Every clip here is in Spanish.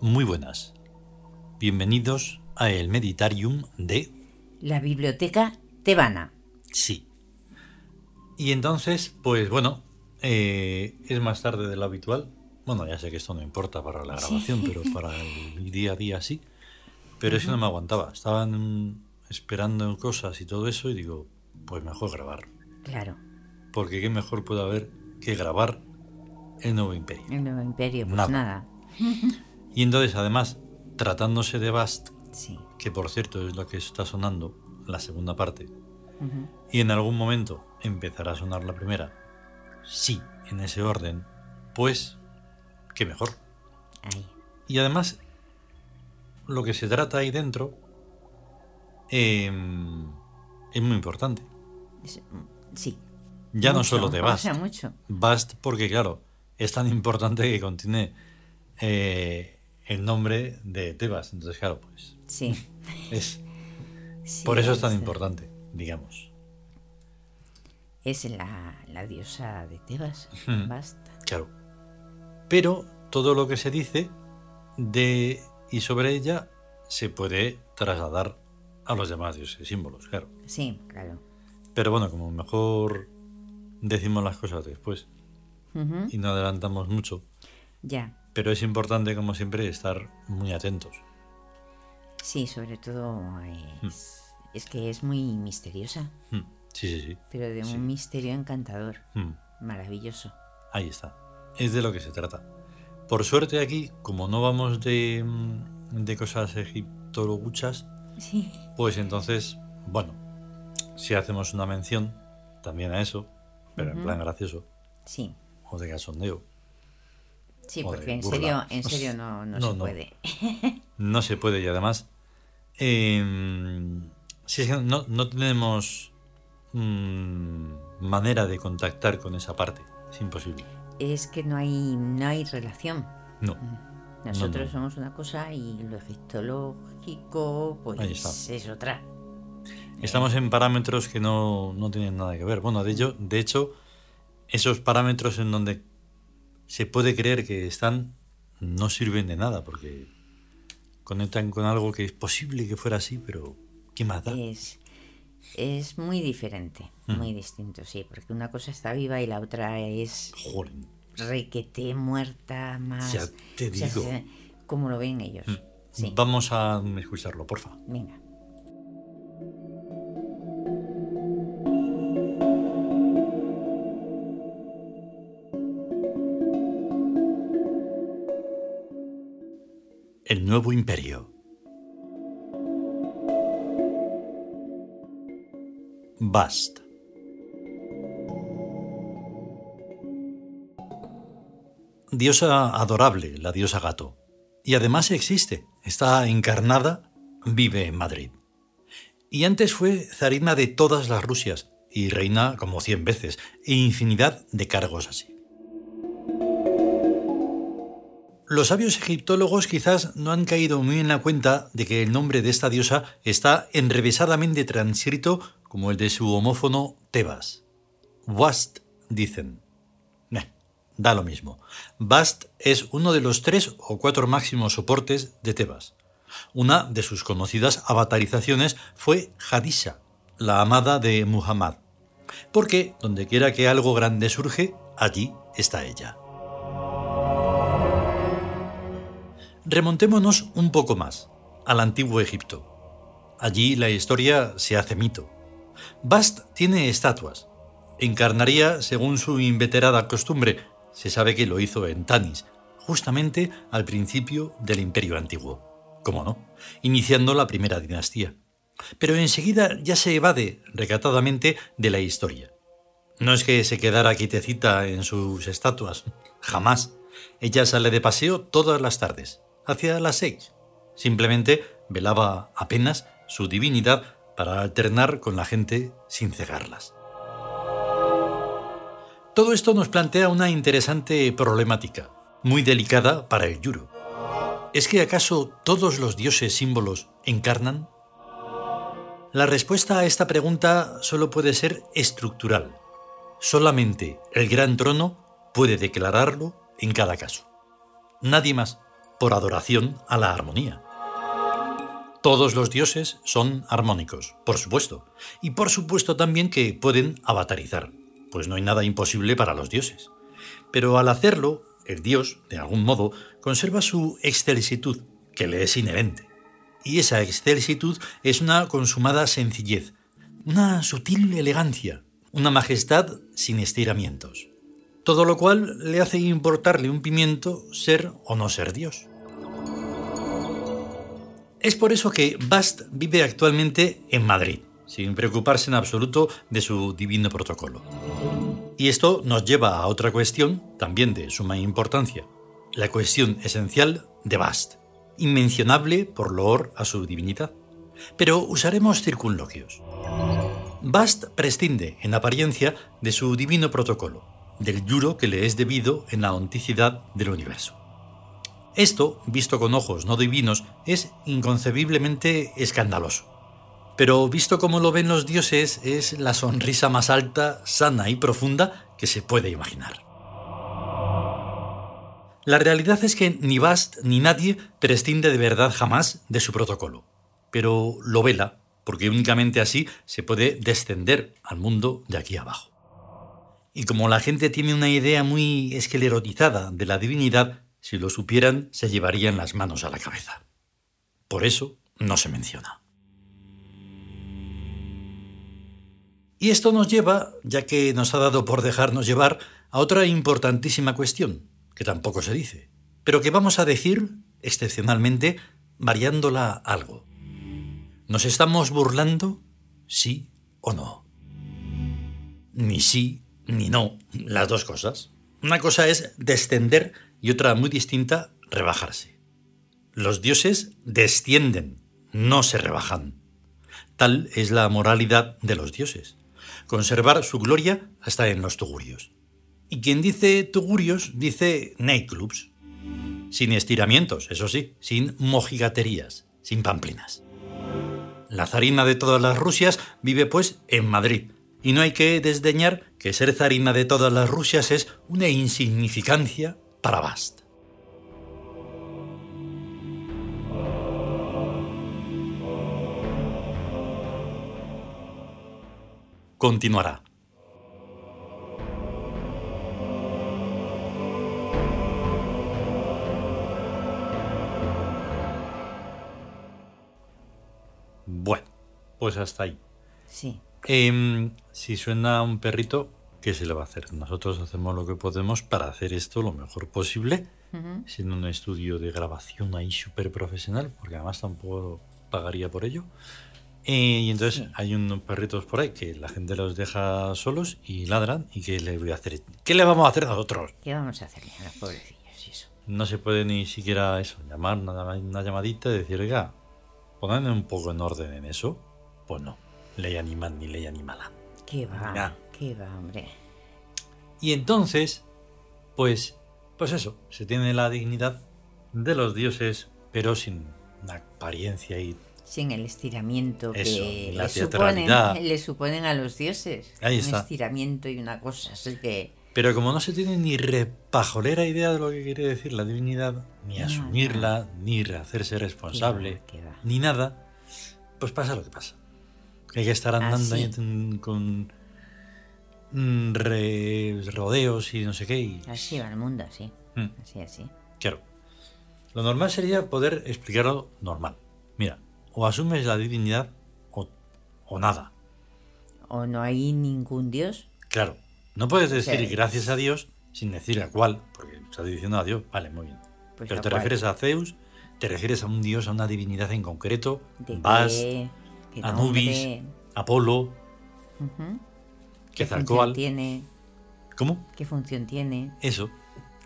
Muy buenas. Bienvenidos a el Meditarium de... La biblioteca tebana. Sí. Y entonces, pues bueno, eh, es más tarde de lo habitual. Bueno, ya sé que esto no importa para la grabación, pero para el día a día sí. Pero eso no me aguantaba. Estaban esperando cosas y todo eso y digo, pues mejor grabar. Claro. Porque qué mejor puede haber que grabar el nuevo imperio. El nuevo imperio, pues Nada. nada. Y entonces, además, tratándose de Bast, Sí. que por cierto es lo que está sonando, la segunda parte, y en algún momento empezará a sonar la primera, sí, en ese orden, pues, qué mejor. Ahí. Y además, lo que se trata ahí dentro eh, es muy importante. Sí. Ya no solo de Bast. mucho. Bast porque, claro, es tan importante que contiene eh, el nombre de Tebas. Entonces, claro, pues Sí. es... Sí, Por eso es tan importante, digamos. Es la, la diosa de Tebas. Ujú. Basta. Claro. Pero todo lo que se dice de y sobre ella se puede trasladar a los demás dioses símbolos, claro. Sí, claro. Pero bueno, como mejor decimos las cosas después y no adelantamos mucho, Ya. pero es importante, como siempre, estar muy atentos. Sí, sobre todo es, es que es muy misteriosa, Hmm, Sí, sí, sí. pero de Sí. un misterio encantador. Hmm, Maravilloso. Ahí está. Es de lo que se trata. Por suerte aquí, como no vamos de, de cosas egiptologuchas, Sí. Pues entonces, bueno, si hacemos una mención también a eso, pero en plan gracioso, Sí. o de cachondeo, Sí, porque en serio, en serio no, no, No, se no. puede. no se puede y además, eh, si es que no, no tenemos mm, manera de contactar con esa parte, es imposible. Es que no hay, no hay relación. No, Nosotros no. somos una cosa y lo egiptológico, pues es otra. estamos en parámetros que no, no tienen nada que ver. Bueno, de hecho, de hecho, esos parámetros en donde se puede creer que están no sirven de nada porque conectan con algo que es posible que fuera así, pero ¿qué más da? Es, es muy diferente, Mm. muy distinto, sí, porque una cosa está viva y la otra es Joder, requete muerta más. Ya te o sea, digo. se- como lo ven ellos. Sí, Vamos a escucharlo, porfa. venga. El nuevo imperio. Bast. Diosa adorable, la diosa gato. Y además existe, está encarnada, vive en Madrid. Y antes fue zarina de todas las Rusias y reina como cien veces, e infinidad de cargos así. Los sabios egiptólogos quizás no han caído muy en la cuenta de que el nombre de esta diosa está enrevesadamente transcrito como el de su homófono Tebas. Wast, dicen. Da lo mismo. Bast es uno de los tres o cuatro máximos soportes de Tebas. Una de sus conocidas avatarizaciones fue Hadisha, la amada de Muhammad. Porque donde quiera que algo grande surge, allí está ella. Remontémonos un poco más, al antiguo Egipto. Allí la historia se hace mito. Bast tiene estatuas. Encarnaría según su inveterada costumbre. Se sabe que lo hizo en Tanis, justamente al principio del Imperio Antiguo. ¿Cómo no? Iniciando la primera dinastía. Pero enseguida ya se evade recatadamente de la historia. No es que se quedara quietecita en sus estatuas, jamás. Ella sale de paseo todas las tardes, hacia las seis. Simplemente velaba apenas su divinidad para alternar con la gente sin cegarlas. Todo esto nos plantea una interesante problemática, muy delicada para el Yuro. ¿Es que acaso todos los dioses símbolos encarnan? La respuesta a esta pregunta solo puede ser estructural. Solamente el gran trono puede declararlo en cada caso. Nadie más, por adoración a la armonía. Todos los dioses son armónicos, por supuesto, y por supuesto también que pueden avatarizar, pues no hay nada imposible para los dioses. Pero al hacerlo, el dios, de algún modo, conserva su excelsitud, que le es inherente. Y esa excelsitud es una consumada sencillez, una sutil elegancia, una majestad sin estiramientos. Todo lo cual le hace importarle un pimiento ser o no ser Dios. Es por eso que Bast vive actualmente en Madrid, sin preocuparse en absoluto de su divino protocolo. Y esto nos lleva a otra cuestión, también de suma importancia, la cuestión esencial de Bast, inmencionable por loor a su divinidad. Pero usaremos circunloquios. Bast prescinde, en apariencia, de su divino protocolo, del yuro que le es debido en la onticidad del universo. Esto, visto con ojos no divinos, es inconcebiblemente escandaloso. Pero visto como lo ven los dioses, es la sonrisa más alta, sana y profunda que se puede imaginar. La realidad es que ni Bast ni nadie prescinde de verdad jamás de su protocolo, pero lo vela, porque únicamente así se puede descender al mundo de aquí abajo. Y como la gente tiene una idea muy esclerotizada de la divinidad, si lo supieran, se llevarían las manos a la cabeza. Por eso no se menciona. Y esto nos lleva, ya que nos ha dado por dejarnos llevar, a otra importantísima cuestión, que tampoco se dice, pero que vamos a decir, excepcionalmente, variándola algo. ¿Nos estamos burlando? ¿Sí o no? Ni sí ni no, las dos cosas. Una cosa es descender y otra muy distinta, rebajarse. Los dioses descienden, no se rebajan. Tal es la moralidad de los dioses, conservar su gloria hasta en los tugurios. Y quien dice tugurios dice nightclubs, sin estiramientos, eso sí, sin mojigaterías, sin pamplinas. La zarina de todas las Rusias vive pues en Madrid, y no hay que desdeñar que ser zarina de todas las Rusias es una insignificancia para Bast. Continuará. Bueno, pues hasta ahí. Sí. Em, si suena un perrito, ¿qué se le va a hacer? Nosotros hacemos lo que podemos para hacer esto lo mejor posible, siendo un estudio de grabación ahí súper profesional, porque además tampoco pagaría por ello. Eh, y entonces hay unos perritos por ahí que la gente los deja solos y ladran. ¿Y qué le voy a hacer? ¿Qué le vamos a hacer nosotros? ¿Qué vamos a hacerle a los pobrecillos? Eso. No se puede ni siquiera eso, llamar una, una llamadita y decir, oiga, pongan un poco en orden en eso. Pues no, ley animal ni ley animala. ¿Qué va? ¿Qué va, hombre? Y entonces, pues, pues eso, se tiene la dignidad de los dioses, pero sin una apariencia y Sin el estiramiento Eso, que le suponen, le suponen a los dioses. Ahí Un está. estiramiento y una cosa. Así que. Pero como no se tiene ni repajolera idea de lo que quiere decir la divinidad, ni No, asumirla, ni hacerse responsable, qué va. ni nada, pues pasa lo que pasa. Hay que estar andando ahí con mm, re- rodeos y no sé qué. Y, Así va el mundo, así. Mm. Así, así. claro, lo normal sería poder explicarlo normal. O asumes la divinidad o, o nada. O no hay ningún dios. Claro, no puedes decir Sí. gracias a Dios sin decir a cuál, porque estás diciendo a Dios, vale, muy bien. Pues Pero te cuál. refieres a Zeus, te refieres a un dios, a una divinidad en concreto, ¿De Bast, qué? ¿Qué Anubis? Apolo, Ujú. ¿Qué Quetzalcóatl. función tiene? ¿Cómo? ¿Qué función tiene? Eso.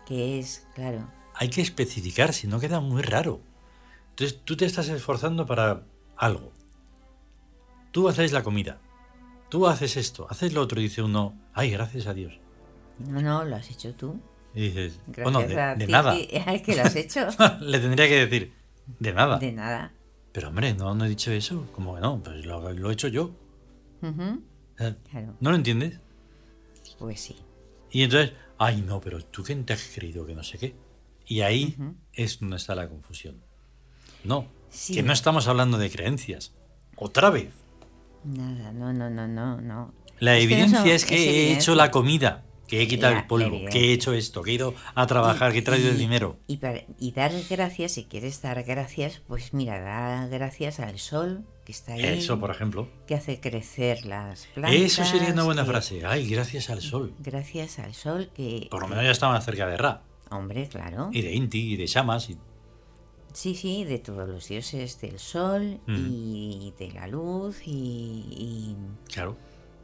¿Qué es? Claro. Hay que especificar, si no queda muy raro. Entonces tú te estás esforzando para algo. tú haces la comida, tú haces esto, haces lo otro, y dice uno, ay, gracias a Dios. No, no, lo has hecho tú. Y dices, Gracias bueno, de, a de ti nada. que- que lo has hecho. Le tendría que decir, de nada. De nada. Pero hombre, no, no he dicho eso. Como que no, pues lo, lo he hecho yo. Claro, ¿No lo entiendes? pues sí. Y entonces, ay, no, pero tú quién te has creído que no sé qué. Y ahí es donde está la confusión. No, Sí. que no estamos hablando de creencias. Otra vez. Nada, no, no, no, no, no. La Es que no evidencia es que es he evidencia. hecho la comida, que he quitado La- el polvo, que he hecho esto, que he ido a trabajar, que he traído el dinero. Y, para- y dar gracias, si quieres dar gracias, pues mira, da gracias al sol que está ahí, Eso, por ejemplo. que hace crecer las plantas. Eso sería una buena que- frase. Ay, gracias al sol. Gracias al sol que... Por lo menos ya estaban cerca de Ra. Hombre, claro. Y de Inti, y de Shamas. Y... Sí, sí, de todos los dioses del sol y de la luz y... Claro.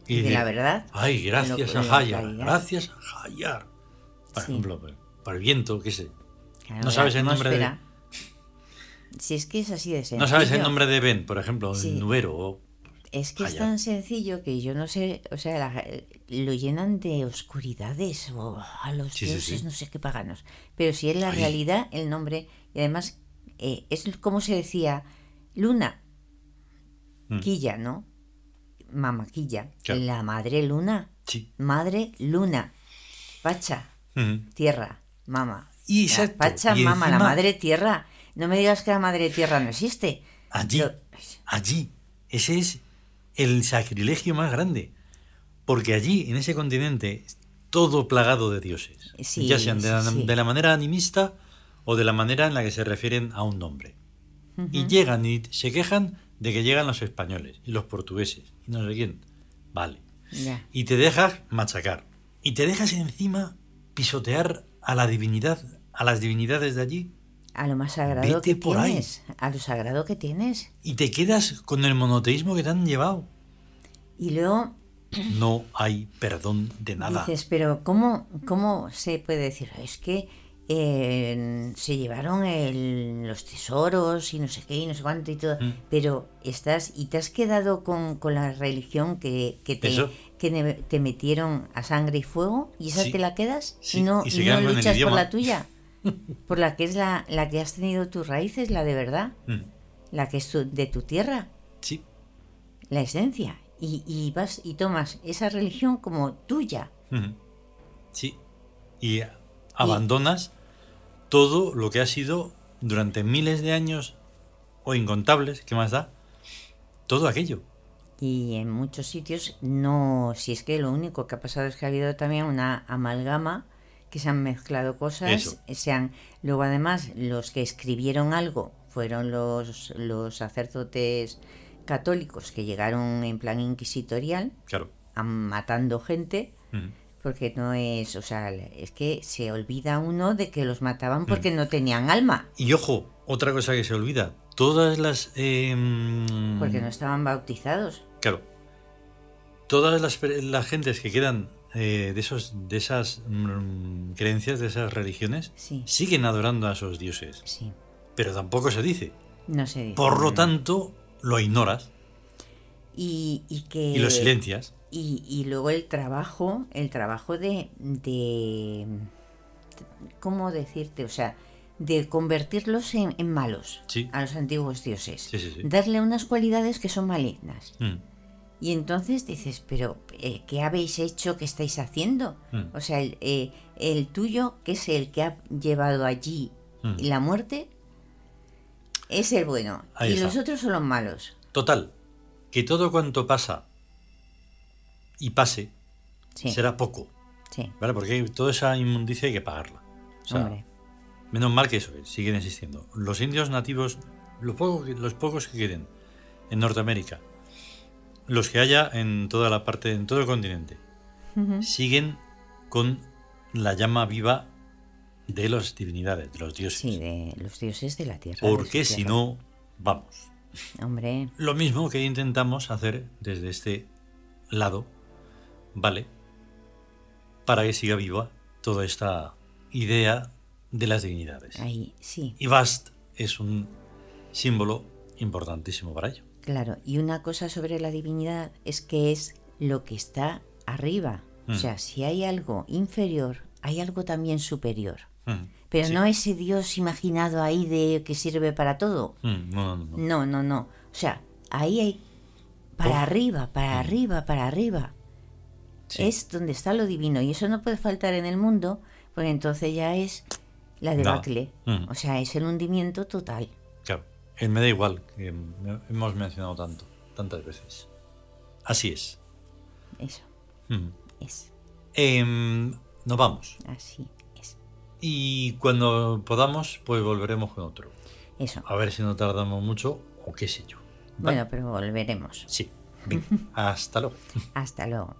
Y de la verdad, Ay, gracias a Hayar. Gracias a Hayar. Por Sí. ejemplo, por el viento, qué sé. claro, ¿No sabes el nombre de-. Si es que es así de sencillo. ¿No sabes el nombre de Ben, por ejemplo? Sí. El nubero. o- Es que es tan sencillo que yo no sé, o sea, la- lo llenan de oscuridades o a los Sí, sí, dioses, sí. no sé qué paganos. Pero si es la Ay. realidad, el nombre, y además eh, es como se decía, luna, Mm. quilla, ¿no? Mamaquilla, Claro. la madre luna, Sí. madre luna, pacha, tierra, mama. Y La exacto, Pacha, y mama, la encima- madre tierra. No me digas que la madre tierra no existe. Allí, Lo- allí. Ese es el sacrilegio más grande. Porque allí, en ese continente, todo plagado de dioses. Sí, ya sean de, sí, la, sí. de la manera animista o de la manera en la que se refieren a un nombre. Y llegan y se quejan de que llegan los españoles y los portugueses y no sé quién. Vale. Ya. Y te dejas machacar. Y te dejas encima pisotear a la divinidad, a las divinidades de allí. A lo más sagrado Vete que por ahí. tienes. A lo sagrado que tienes. Y te quedas con el monoteísmo que te han llevado. Y luego No hay perdón de nada. dices, pero ¿cómo, ¿cómo se puede decir? Es que eh, se llevaron el- los tesoros y no sé qué y no sé cuánto y todo. Mm. Pero estás y te has quedado con, con la religión que, que, te, Eso. que te metieron a sangre y fuego y esa Sí. te la quedas Sí, y no, y no luchas por la tuya. Por la que es la, la que has tenido tus raíces, la de verdad, Mm, la que es tu- de tu tierra. Sí, la esencia y, y vas y tomas esa religión como tuya sí. Y abandonas todo lo que ha sido durante miles de años o incontables, ¿qué más da? Todo aquello. y en muchos sitios no si es que lo único que ha pasado es que ha habido también una amalgama que se han mezclado cosas Eso. se han luego además los que escribieron algo fueron los los sacerdotes católicos que llegaron en plan inquisitorial Claro. a- matando gente Ujú. Porque no es o sea es que se olvida uno de que los mataban porque Mm. no tenían alma Y ojo, otra cosa que se olvida. Todas las... eh, porque no estaban bautizados Claro. Todas las, las gentes que quedan eh, de, esos, de esas mm, creencias, de esas religiones, Sí. siguen adorando a esos dioses. Sí, Pero tampoco se dice. no se dice. Por lo no. tanto, lo ignoras Y, y que... y lo silencias. Y, y luego el trabajo, el trabajo de, de... ¿Cómo decirte? O sea, de convertirlos en, en malos Sí. a los antiguos dioses. Sí, sí, sí. Darle unas cualidades que son malignas. Mm, Y entonces dices, pero eh, ¿qué habéis hecho? ¿Qué estáis haciendo? Mm. O sea, el, eh, el tuyo, que es el que ha llevado allí Mm. la muerte, es el bueno. Ahí y está. los otros son los malos. Total, que todo cuanto pasa y pase Sí, será poco, sí, ¿vale? Porque toda esa inmundicia hay que pagarla. O sea. Menos mal que eso, que siguen existiendo. Los indios nativos, los, poco que- los pocos que queden en Norteamérica, los que haya en toda la parte, en todo el continente, siguen con la llama viva de las divinidades, de los dioses. Sí, de los dioses de la tierra. Porque si no, vamos. Hombre, Lo mismo que intentamos hacer desde este lado, ¿vale? Para que siga viva toda esta idea de las divinidades. ahí sí. Y Bast es un símbolo importantísimo para ello. Claro, y una cosa sobre la divinidad es que es lo que está arriba. O Mm. sea, si hay algo inferior, hay algo también superior. Mm, Pero sí. no ese Dios imaginado ahí de que sirve para todo. Mm, no, no, no. No, no, no. O sea, ahí hay para arriba, para arriba, para arriba. Sí. Es donde está lo divino. Y eso no puede faltar en el mundo, porque entonces ya es la debacle. Mm. O sea, es el hundimiento total. Claro, eh, me da igual, que me- hemos mencionado tanto, tantas veces. Así es. Eso, Mm. es. Em, nos vamos. Así es. Y cuando podamos, pues volveremos con otro. Eso. A ver si no tardamos mucho o qué sé yo. ¿Vale? Bueno, pero volveremos. Sí. Hasta luego. Hasta luego.